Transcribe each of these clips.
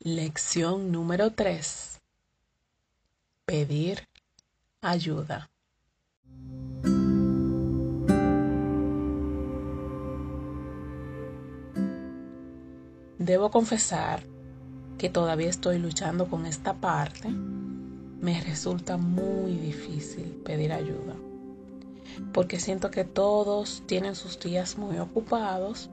Lección número 3. Pedir ayuda. Debo confesar que todavía estoy luchando con esta parte. Me resulta muy difícil pedir ayuda. Porque siento que todos tienen sus días muy ocupados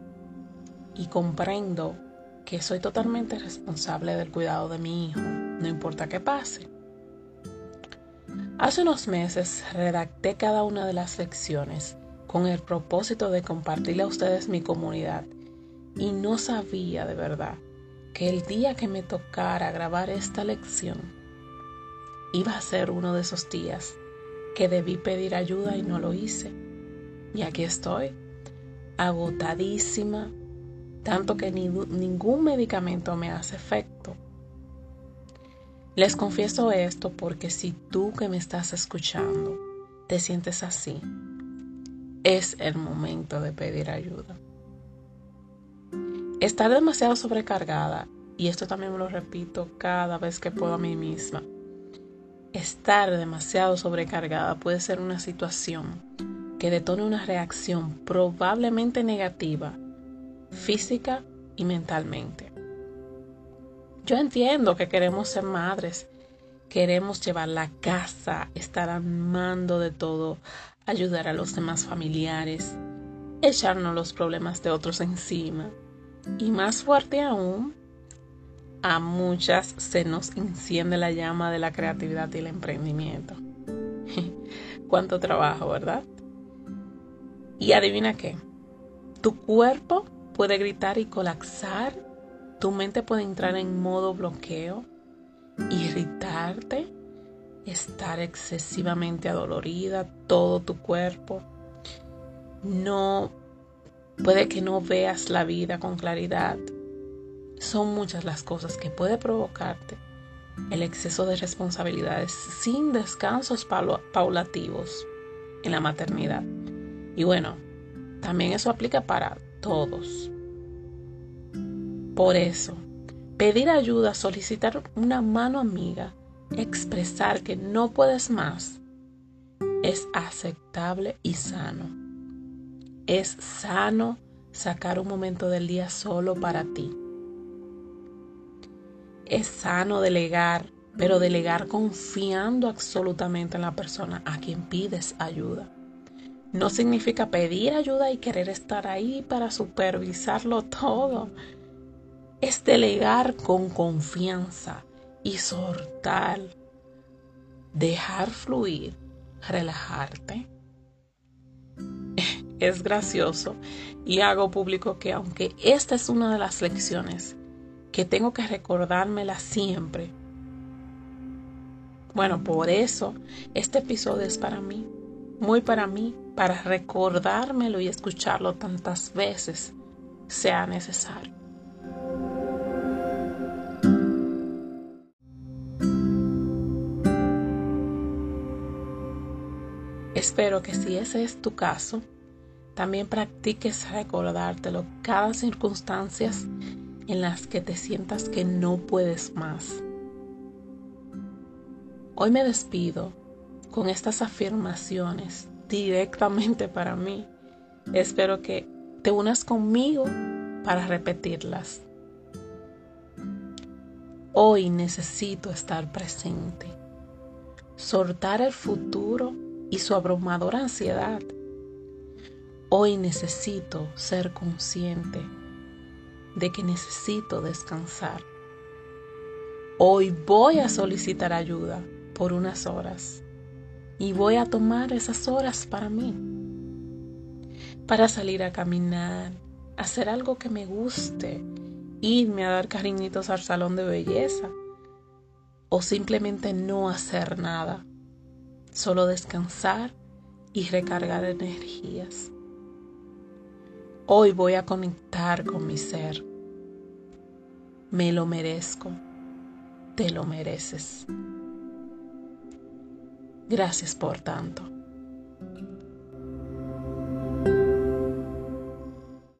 y comprendo que soy totalmente responsable del cuidado de mi hijo, no importa qué pase. Hace unos meses redacté cada una de las lecciones con el propósito de compartirle a ustedes mi comunidad y no sabía de verdad que el día que me tocara grabar esta lección iba a ser uno de esos días que debí pedir ayuda y no lo hice. Y aquí estoy, agotadísima, tanto que ningún medicamento me hace efecto. Les confieso esto porque si tú que me estás escuchando te sientes así, es el momento de pedir ayuda. Estar demasiado sobrecargada, y esto también me lo repito cada vez que puedo a mí misma, estar demasiado sobrecargada puede ser una situación que detone una reacción probablemente negativa física y mentalmente. Yo entiendo que queremos ser madres, queremos llevar la casa, estar al mando de todo, ayudar a los demás familiares, echarnos los problemas de otros encima. Y más fuerte aún, a muchas se nos enciende la llama de la creatividad y el emprendimiento. Cuánto trabajo, ¿verdad? Y adivina qué, tu cuerpo puede gritar y colapsar, tu mente puede entrar en modo bloqueo, irritarte, estar excesivamente adolorida, todo tu cuerpo. No puede que no veas la vida con claridad. Son muchas las cosas que puede provocarte el exceso de responsabilidades sin descansos paulativos en la maternidad. Y bueno, también eso aplica para todos. Por eso, pedir ayuda, solicitar una mano amiga, expresar que no puedes más, es aceptable y sano. Es sano sacar un momento del día solo para ti. Es sano delegar, pero delegar confiando absolutamente en la persona a quien pides ayuda. No significa pedir ayuda y querer estar ahí para supervisarlo todo. Es delegar con confianza y soltar, dejar fluir, relajarte. Es gracioso y hago público que aunque esta es una de las lecciones que tengo que recordármela siempre, bueno, por eso este episodio es para mí, muy para mí, para recordármelo y escucharlo tantas veces sea necesario. Espero que si ese es tu caso, también practiques recordártelo cada circunstancia en las que te sientas que no puedes más. Hoy me despido con estas afirmaciones directamente para mí. Espero que te unas conmigo para repetirlas. Hoy necesito estar presente, soltar el futuro y su abrumadora ansiedad. Hoy necesito ser consciente de que necesito descansar. Hoy voy a solicitar ayuda por unas horas y voy a tomar esas horas para mí, para salir a caminar, hacer algo que me guste, irme a dar cariñitos al salón de belleza o simplemente no hacer nada, solo descansar y recargar energías. Hoy voy a conectar con mi ser. Me lo merezco. Te lo mereces. Gracias por tanto.